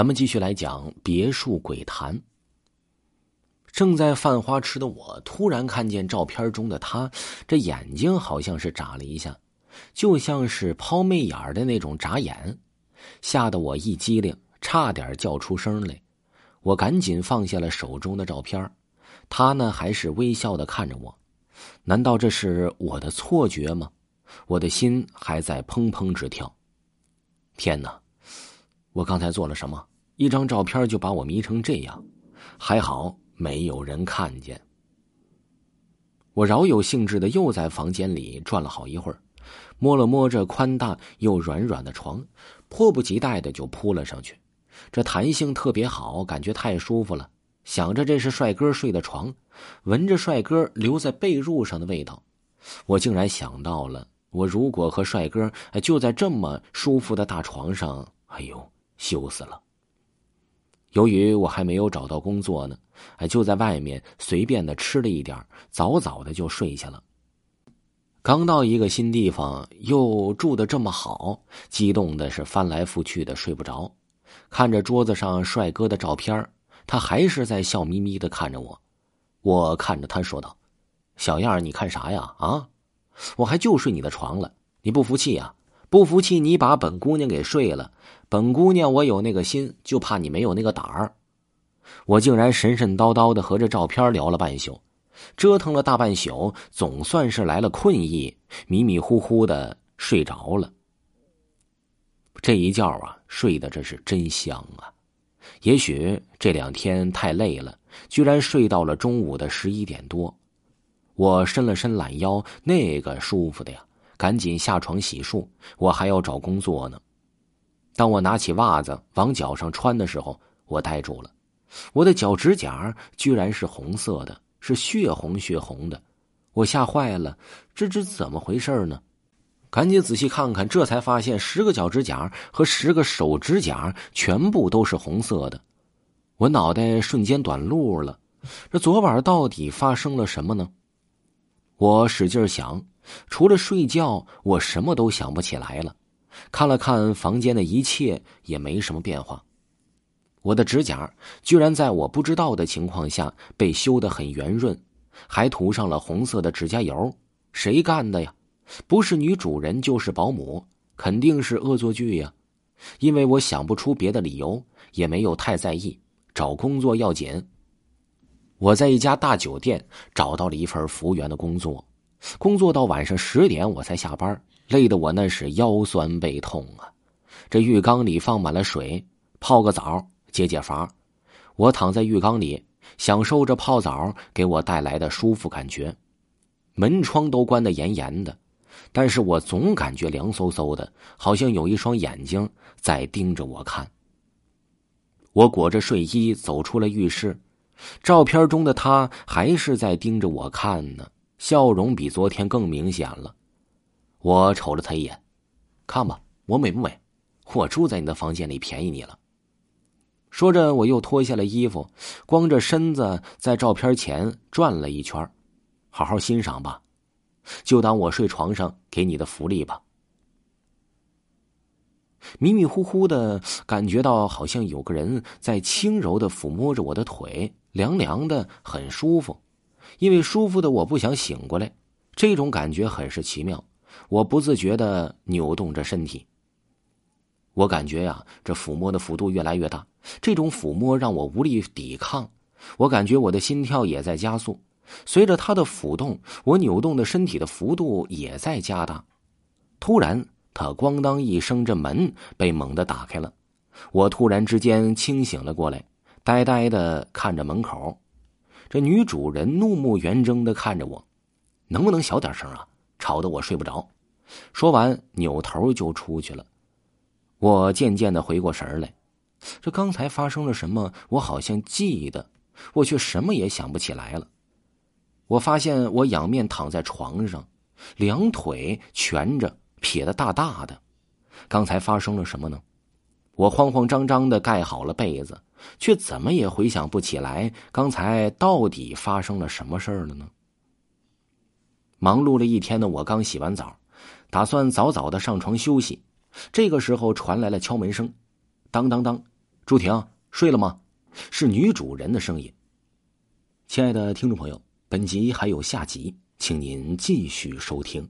咱们继续来讲别墅鬼谈。正在犯花痴的我，突然看见照片中的他，这眼睛好像是眨了一下，就像是抛媚眼的那种眨眼，吓得我一激灵，差点叫出声来。我赶紧放下了手中的照片，他呢还是微笑的看着我。难道这是我的错觉吗？我的心还在砰砰直跳。天哪！我刚才做了什么？一张照片就把我迷成这样，还好没有人看见。我饶有兴致的又在房间里转了好一会儿，摸了摸这宽大又软软的床，迫不及待的就扑了上去。这弹性特别好，感觉太舒服了。想着这是帅哥睡的床，闻着帅哥留在被褥上的味道，我竟然想到了，我如果和帅哥就在这么舒服的大床上，哎呦，羞死了。由于我还没有找到工作呢，哎，就在外面随便的吃了一点，早早的就睡下了。刚到一个新地方，又住的这么好，激动的是翻来覆去的睡不着。看着桌子上帅哥的照片，他还是在笑眯眯的看着我。我看着他说道：“小样，你看啥呀？啊，我还就睡你的床了，你不服气呀？不服气，你把本姑娘给睡了。”本姑娘，我有那个心，就怕你没有那个胆儿。我竟然神神叨叨的和这照片聊了半宿，折腾了大半宿，总算是来了困意，迷迷糊糊的睡着了。这一觉啊，睡得这是真香啊！也许这两天太累了，居然睡到了中午的十一点多。我伸了伸懒腰，那个舒服的呀！赶紧下床洗漱，我还要找工作呢。当我拿起袜子往脚上穿的时候，我呆住了。我的脚指甲居然是红色的，是血红血红的，我吓坏了。这这怎么回事呢？赶紧仔细看看，这才发现十个脚指甲和十个手指甲全部都是红色的。我脑袋瞬间短路了。这昨晚到底发生了什么呢？我使劲想，除了睡觉，我什么都想不起来了。看了看房间的一切，也没什么变化。我的指甲居然在我不知道的情况下被修得很圆润，还涂上了红色的指甲油。谁干的呀？不是女主人就是保姆，肯定是恶作剧呀！因为我想不出别的理由，也没有太在意。找工作要紧。我在一家大酒店找到了一份服务员的工作，工作到晚上十点我才下班。累得我那是腰酸背痛啊！这浴缸里放满了水，泡个澡解解乏。我躺在浴缸里，享受着泡澡给我带来的舒服感觉。门窗都关得严严的，但是我总感觉凉飕飕的，好像有一双眼睛在盯着我看。我裹着睡衣走出了浴室，照片中的他还是在盯着我看呢，笑容比昨天更明显了。我瞅了他一眼，看吧，我美不美？我住在你的房间里，便宜你了。说着，我又脱下了衣服，光着身子在照片前转了一圈，好好欣赏吧，就当我睡床上给你的福利吧。迷迷糊糊的感觉到，好像有个人在轻柔的抚摸着我的腿，凉凉的，很舒服。因为舒服的，我不想醒过来，这种感觉很是奇妙。我不自觉的扭动着身体。我感觉呀，这抚摸的幅度越来越大，这种抚摸让我无力抵抗。我感觉我的心跳也在加速，随着他的抚动，我扭动的身体的幅度也在加大。突然，他咣当一声，这门被猛地打开了。我突然之间清醒了过来，呆呆的看着门口。这女主人怒目圆睁的看着我，能不能小点声啊？吵得我睡不着，说完扭头就出去了。我渐渐的回过神来，这刚才发生了什么？我好像记得，我却什么也想不起来了。我发现我仰面躺在床上，两腿蜷着，撇得大大的。刚才发生了什么呢？我慌慌张张的盖好了被子，却怎么也回想不起来刚才到底发生了什么事儿了呢？忙碌了一天的我刚洗完澡，打算早早的上床休息。这个时候传来了敲门声，当当当，朱婷睡了吗？是女主人的声音。亲爱的听众朋友，本集还有下集，请您继续收听。